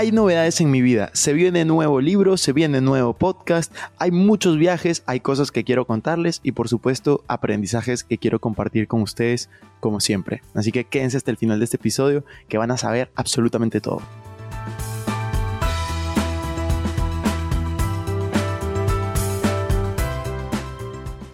Hay novedades en mi vida, se viene nuevo libro, se viene nuevo podcast, hay muchos viajes, hay cosas que quiero contarles y por supuesto aprendizajes que quiero compartir con ustedes como siempre. Así que quédense hasta el final de este episodio que van a saber absolutamente todo.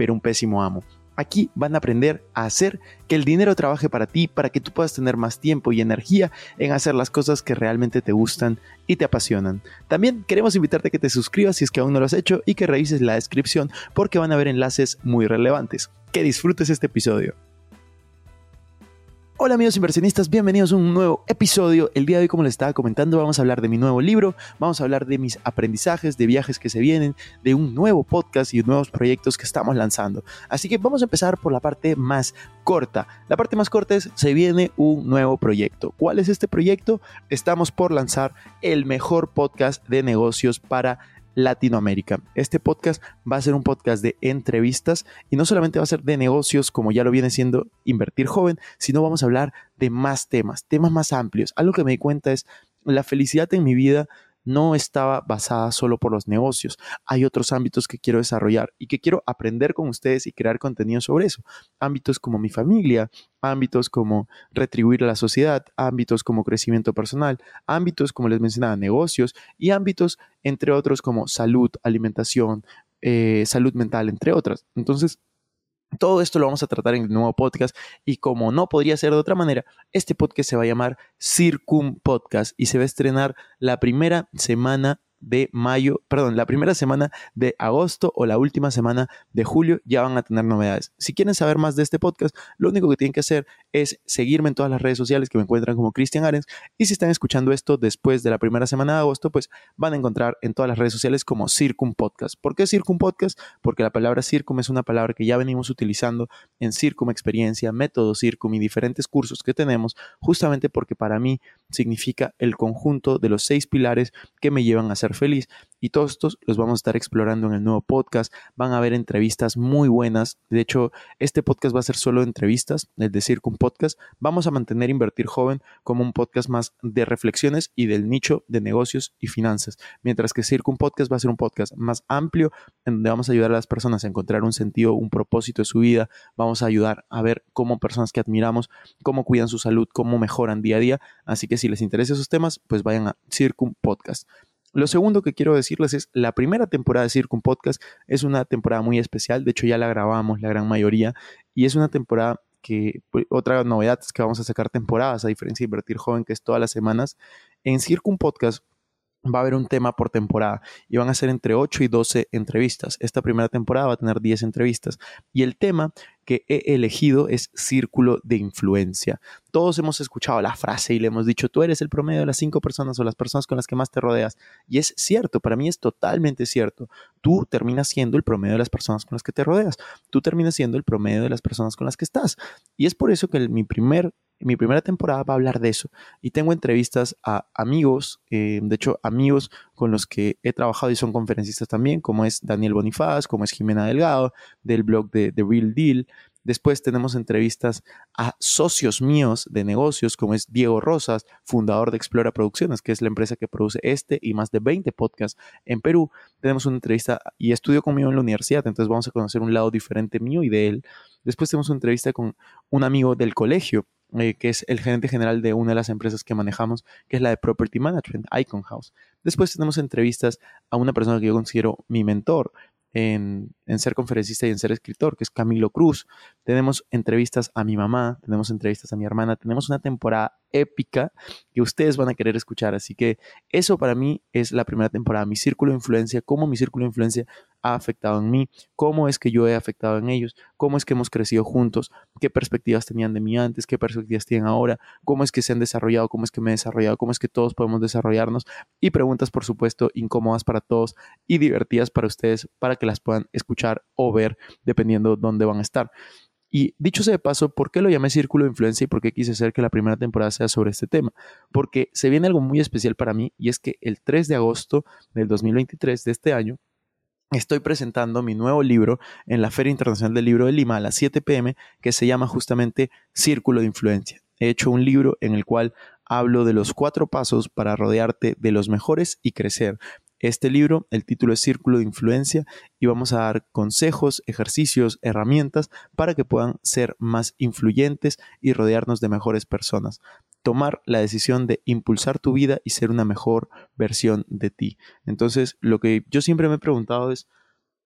pero un pésimo amo. Aquí van a aprender a hacer que el dinero trabaje para ti, para que tú puedas tener más tiempo y energía en hacer las cosas que realmente te gustan y te apasionan. También queremos invitarte a que te suscribas si es que aún no lo has hecho y que revises la descripción porque van a haber enlaces muy relevantes. Que disfrutes este episodio. Hola amigos inversionistas, bienvenidos a un nuevo episodio. El día de hoy, como les estaba comentando, vamos a hablar de mi nuevo libro, vamos a hablar de mis aprendizajes, de viajes que se vienen, de un nuevo podcast y nuevos proyectos que estamos lanzando. Así que vamos a empezar por la parte más corta. La parte más corta es, se viene un nuevo proyecto. ¿Cuál es este proyecto? Estamos por lanzar el mejor podcast de negocios para Latinoamérica. Este podcast va a ser un podcast de entrevistas y no solamente va a ser de negocios como ya lo viene siendo Invertir Joven, sino vamos a hablar de más temas, temas más amplios. Algo que me di cuenta es la felicidad en mi vida no estaba basada solo por los negocios. Hay otros ámbitos que quiero desarrollar y que quiero aprender con ustedes y crear contenido sobre eso. Ámbitos como mi familia, ámbitos como retribuir a la sociedad, ámbitos como crecimiento personal, ámbitos como les mencionaba, negocios y ámbitos entre otros como salud, alimentación, eh, salud mental, entre otras. Entonces, todo esto lo vamos a tratar en el nuevo podcast y como no podría ser de otra manera, este podcast se va a llamar Circum Podcast y se va a estrenar la primera semana de mayo, perdón, la primera semana de agosto o la última semana de julio ya van a tener novedades. Si quieren saber más de este podcast, lo único que tienen que hacer es seguirme en todas las redes sociales que me encuentran como Cristian Arens y si están escuchando esto después de la primera semana de agosto, pues van a encontrar en todas las redes sociales como Circum Podcast. ¿Por qué Circum Podcast? Porque la palabra Circum es una palabra que ya venimos utilizando en Circum Experiencia, Método Circum y diferentes cursos que tenemos, justamente porque para mí significa el conjunto de los seis pilares que me llevan a ser feliz. Y todos estos los vamos a estar explorando en el nuevo podcast. Van a haber entrevistas muy buenas. De hecho, este podcast va a ser solo entrevistas, es decir, con podcast. Vamos a mantener Invertir Joven como un podcast más de reflexiones y del nicho de negocios y finanzas. Mientras que Circum Podcast va a ser un podcast más amplio, en donde vamos a ayudar a las personas a encontrar un sentido, un propósito de su vida. Vamos a ayudar a ver cómo personas que admiramos, cómo cuidan su salud, cómo mejoran día a día. Así que si les interesa esos temas, pues vayan a Circum Podcast. Lo segundo que quiero decirles es, la primera temporada de Circum Podcast es una temporada muy especial, de hecho ya la grabamos la gran mayoría, y es una temporada que, pues, otra novedad es que vamos a sacar temporadas, a diferencia de Invertir Joven, que es todas las semanas. En Circum Podcast va a haber un tema por temporada y van a ser entre 8 y 12 entrevistas. Esta primera temporada va a tener 10 entrevistas y el tema que he elegido es círculo de influencia. Todos hemos escuchado la frase y le hemos dicho, tú eres el promedio de las cinco personas o las personas con las que más te rodeas. Y es cierto, para mí es totalmente cierto. Tú terminas siendo el promedio de las personas con las que te rodeas. Tú terminas siendo el promedio de las personas con las que estás. Y es por eso que mi primer mi primera temporada va a hablar de eso. Y tengo entrevistas a amigos, eh, de hecho amigos con los que he trabajado y son conferencistas también, como es Daniel Bonifaz, como es Jimena Delgado, del blog de The Real Deal, Después tenemos entrevistas a socios míos de negocios, como es Diego Rosas, fundador de Explora Producciones, que es la empresa que produce este y más de 20 podcasts en Perú. Tenemos una entrevista y estudio conmigo en la universidad, entonces vamos a conocer un lado diferente mío y de él. Después tenemos una entrevista con un amigo del colegio, eh, que es el gerente general de una de las empresas que manejamos, que es la de Property Management, Icon House. Después tenemos entrevistas a una persona que yo considero mi mentor, en, ser conferencista y en ser escritor, que es Camilo Cruz. Tenemos entrevistas a mi mamá, tenemos entrevistas a mi hermana, tenemos una temporada épica que ustedes van a querer escuchar. Así que eso para mí es la primera temporada, mi círculo de influencia, cómo mi círculo de influencia ha afectado en mí, cómo es que yo he afectado en ellos, cómo es que hemos crecido juntos, qué perspectivas tenían de mí antes, qué perspectivas tienen ahora, cómo es que se han desarrollado, cómo es que me he desarrollado, cómo es que todos podemos desarrollarnos y preguntas, por supuesto, incómodas para todos y divertidas para ustedes para que las puedan escuchar o ver dependiendo dónde van a estar. Y dicho sea de paso, ¿por qué lo llamé Círculo de Influencia y por qué quise hacer que la primera temporada sea sobre este tema? Porque se viene algo muy especial para mí y es que el 3 de agosto del 2023 de este año estoy presentando mi nuevo libro en la Feria Internacional del Libro de Lima a las 7 pm que se llama justamente Círculo de Influencia. He hecho un libro en el cual hablo de los cuatro pasos para rodearte de los mejores y crecer este libro. El título es Círculo de Influencia y vamos a dar consejos, ejercicios, herramientas para que puedan ser más influyentes y rodearnos de mejores personas. Tomar la decisión de impulsar tu vida y ser una mejor versión de ti. Entonces, lo que yo siempre me he preguntado es,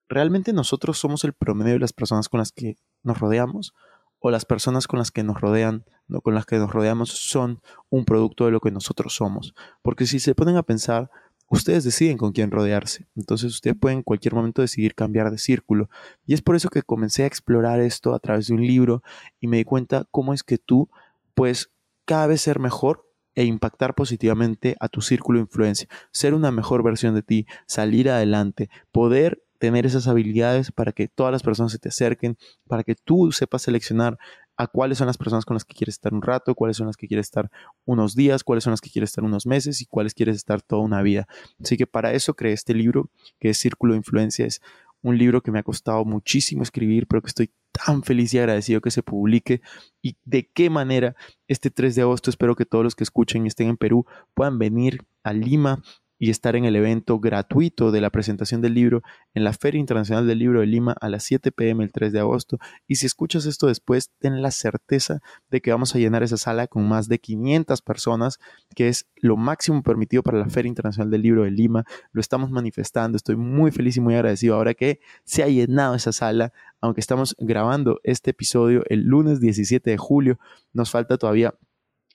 ¿realmente nosotros somos el promedio de las personas con las que nos rodeamos? ¿O las personas con las que nos rodean, con las que nos rodeamos, son un producto de lo que nosotros somos? Porque si se ponen a pensar, ustedes deciden con quién rodearse. Entonces ustedes pueden en cualquier momento decidir cambiar de círculo. Y es por eso que comencé a explorar esto a través de un libro y me di cuenta cómo es que tú puedes cada vez ser mejor e impactar positivamente a tu círculo de influencia, ser una mejor versión de ti, salir adelante, poder tener esas habilidades para que todas las personas se te acerquen, para que tú sepas seleccionar a cuáles son las personas con las que quieres estar un rato, cuáles son las que quieres estar unos días, cuáles son las que quieres estar unos meses y cuáles quieres estar toda una vida. Así que para eso creé este libro que es Círculo de Influencia. Es un libro que me ha costado muchísimo escribir, pero que estoy tan feliz y agradecido que se publique y de qué manera este 3 de agosto espero que todos los que escuchen y estén en Perú puedan venir a Lima y estar en el evento gratuito de la presentación del libro en la Feria Internacional del Libro de Lima a las 7 pm el 3 de agosto. Y si escuchas esto después, ten la certeza de que vamos a llenar esa sala con más de 500 personas, que es lo máximo permitido para la Feria Internacional del Libro de Lima. Lo estamos manifestando. Estoy muy feliz y muy agradecido ahora que se ha llenado esa sala. Aunque estamos grabando este episodio el lunes 17 de julio, nos falta todavía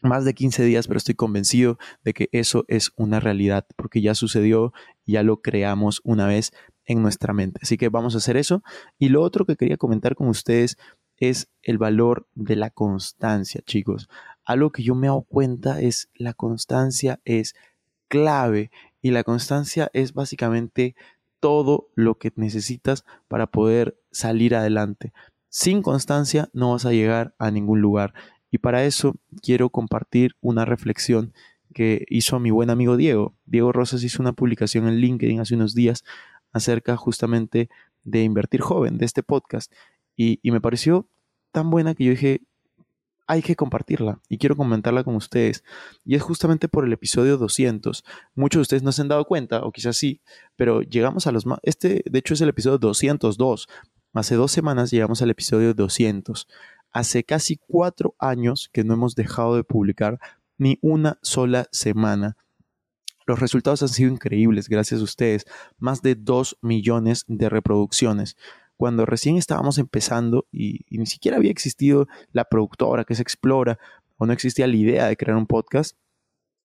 más de 15 días, pero estoy convencido de que eso es una realidad, porque ya sucedió, ya lo creamos una vez en nuestra mente. Así que vamos a hacer eso. Y lo otro que quería comentar con ustedes es el valor de la constancia, chicos. Algo que yo me he dado cuenta es la constancia es clave y la constancia es básicamente todo lo que necesitas para poder salir adelante. Sin constancia no vas a llegar a ningún lugar. Y para eso quiero compartir una reflexión que hizo mi buen amigo Diego. Diego Rosas hizo una publicación en LinkedIn hace unos días acerca justamente de invertir joven, de este podcast. Y, me pareció tan buena que yo dije, hay que compartirla y quiero comentarla con ustedes. Y es justamente por el episodio 200. Muchos de ustedes no se han dado cuenta, o quizás sí, pero llegamos a los más... Este, de hecho, es el episodio 202. Hace dos semanas llegamos al episodio 200. Hace casi cuatro años que no hemos dejado de publicar ni una sola semana. Los resultados han sido increíbles, gracias a ustedes. Más de dos millones de reproducciones. Cuando recién estábamos empezando y, ni siquiera había existido la productora que se explora o no existía la idea de crear un podcast,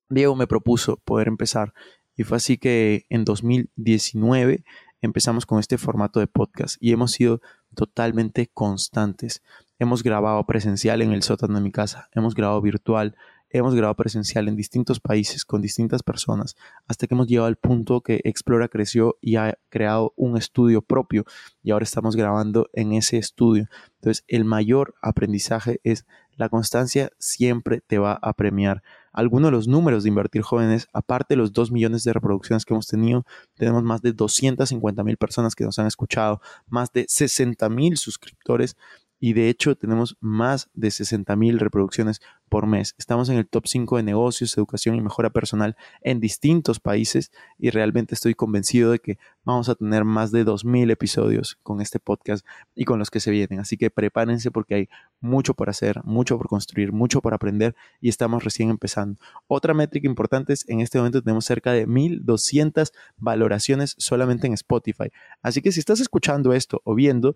Diego me propuso poder empezar. Y fue así que en 2019 empezamos con este formato de podcast y hemos sido totalmente constantes. Hemos grabado presencial en el sótano de mi casa, hemos grabado virtual, hemos grabado presencial en distintos países con distintas personas, hasta que hemos llegado al punto que Explora creció y ha creado un estudio propio y ahora estamos grabando en ese estudio. Entonces, el mayor aprendizaje es la constancia siempre te va a premiar. Algunos de los números de Invertir Jóvenes, aparte de los 2 millones de reproducciones que hemos tenido, tenemos más de 250 mil personas que nos han escuchado, más de 60 mil suscriptores y de hecho tenemos más de 60 mil reproducciones por mes. Estamos en el top 5 de negocios, educación y mejora personal en distintos países y realmente estoy convencido de que vamos a tener más de 2.000 episodios con este podcast y con los que se vienen. Así que prepárense porque hay mucho por hacer, mucho por construir, mucho por aprender y estamos recién empezando. Otra métrica importante es en este momento tenemos cerca de 1.200 valoraciones solamente en Spotify. Así que si estás escuchando esto o viendo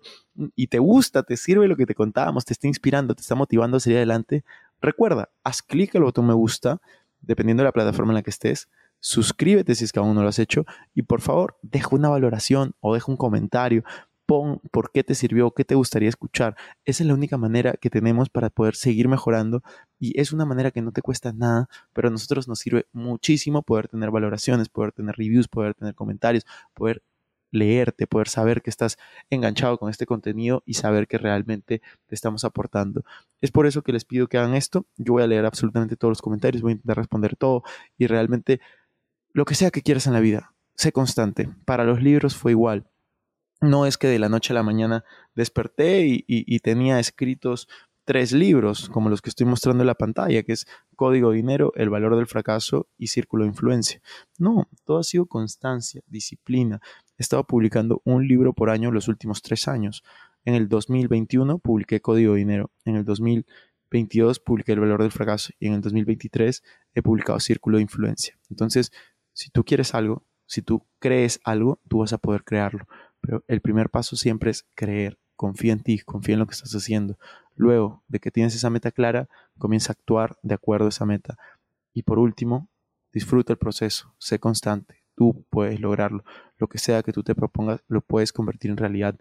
y te gusta, te sirve lo que te contábamos, te está inspirando, te está motivando a seguir adelante, Recuerda, haz clic al botón me gusta, dependiendo de la plataforma en la que estés. Suscríbete si es que aún no lo has hecho. Y por favor, deja una valoración o deja un comentario. Pon por qué te sirvió, qué te gustaría escuchar. Esa es la única manera que tenemos para poder seguir mejorando. Y es una manera que no te cuesta nada, pero a nosotros nos sirve muchísimo poder tener valoraciones, poder tener reviews, poder tener comentarios, poder leerte, poder saber que estás enganchado con este contenido y saber que realmente te estamos aportando. Es por eso que les pido que hagan esto. Yo voy a leer absolutamente todos los comentarios, voy a intentar responder todo y realmente lo que sea que quieras en la vida, sé constante. Para los libros fue igual. No es que de la noche a la mañana desperté y, tenía escritos tres libros, como los que estoy mostrando en la pantalla, que es Código Dinero, El Valor del Fracaso y Círculo de Influencia. No, todo ha sido constancia, disciplina. He estado publicando un libro por año los últimos tres años. En el 2021 publiqué Código Dinero. En el 2022 publiqué El Valor del Fracaso. Y en el 2023 he publicado Círculo de Influencia. Entonces, si tú quieres algo, si tú crees algo, tú vas a poder crearlo. Pero el primer paso siempre es creer confía en ti, confía en lo que estás haciendo. Luego de que tienes esa meta clara, comienza a actuar de acuerdo a esa meta. Y por último, disfruta el proceso, sé constante, tú puedes lograrlo. Lo que sea que tú te propongas, lo puedes convertir en realidad.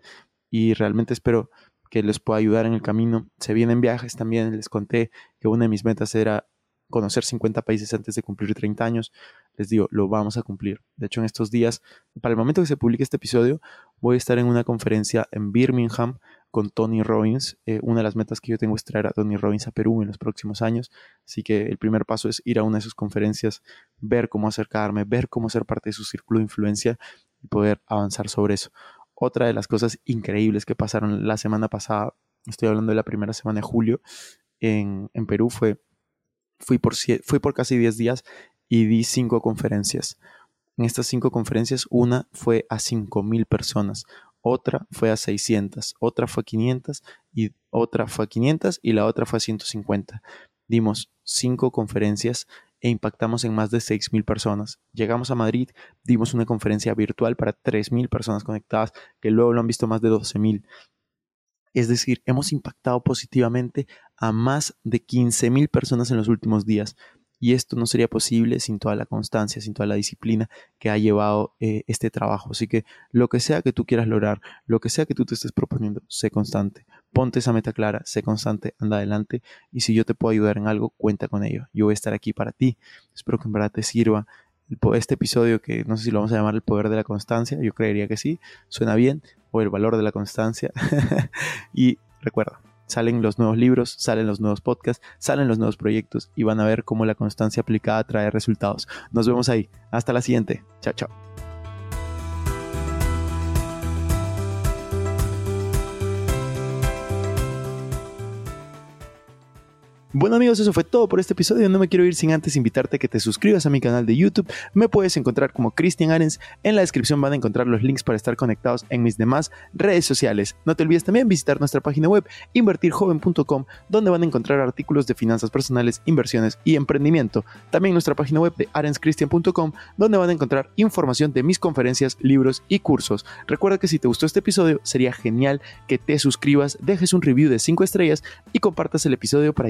Y realmente espero que les pueda ayudar en el camino. Se vienen viajes también, les conté que una de mis metas era conocer 50 países antes de cumplir 30 años, les digo, lo vamos a cumplir. De hecho, en estos días, para el momento que se publique este episodio, voy a estar en una conferencia en Birmingham con Tony Robbins. Eh, una de las metas que yo tengo es traer a Tony Robbins a Perú en los próximos años. Así que el primer paso es ir a una de sus conferencias, ver cómo acercarme, ver cómo ser parte de su círculo de influencia y poder avanzar sobre eso. Otra de las cosas increíbles que pasaron la semana pasada, estoy hablando de la primera semana de julio en, en Perú, fue Fui por, fui por casi 10 días y di 5 conferencias. En estas 5 conferencias, una fue a 5.000 personas, otra fue a 600, otra fue a 500 y otra fue a 500 y la otra fue a 150. Dimos 5 conferencias e impactamos en más de 6.000 personas. Llegamos a Madrid, dimos una conferencia virtual para 3.000 personas conectadas, que luego lo han visto más de 12.000. Es decir, hemos impactado positivamente a más de 15.000 personas en los últimos días. Y esto no sería posible sin toda la constancia, sin toda la disciplina que ha llevado eh, este trabajo. Así que lo que sea que tú quieras lograr, lo que sea que tú te estés proponiendo, sé constante. Ponte esa meta clara, sé constante, anda adelante. Y si yo te puedo ayudar en algo, cuenta con ello. Yo voy a estar aquí para ti. Espero que en verdad te sirva este episodio que no sé si lo vamos a llamar el poder de la constancia. Yo creería que sí. Suena bien o el valor de la constancia. y recuerda, salen los nuevos libros, salen los nuevos podcasts, salen los nuevos proyectos y van a ver cómo la constancia aplicada trae resultados. Nos vemos ahí. Hasta la siguiente. Chao, chao. Bueno amigos, eso fue todo por este episodio. No me quiero ir sin antes invitarte a que te suscribas a mi canal de YouTube. Me puedes encontrar como Cristian Arens. En la descripción van a encontrar los links para estar conectados en mis demás redes sociales. No te olvides también visitar nuestra página web invertirjoven.com donde van a encontrar artículos de finanzas personales, inversiones y emprendimiento. También nuestra página web de arenscristian.com donde van a encontrar información de mis conferencias, libros y cursos. Recuerda que si te gustó este episodio sería genial que te suscribas, dejes un review de 5 estrellas y compartas el episodio para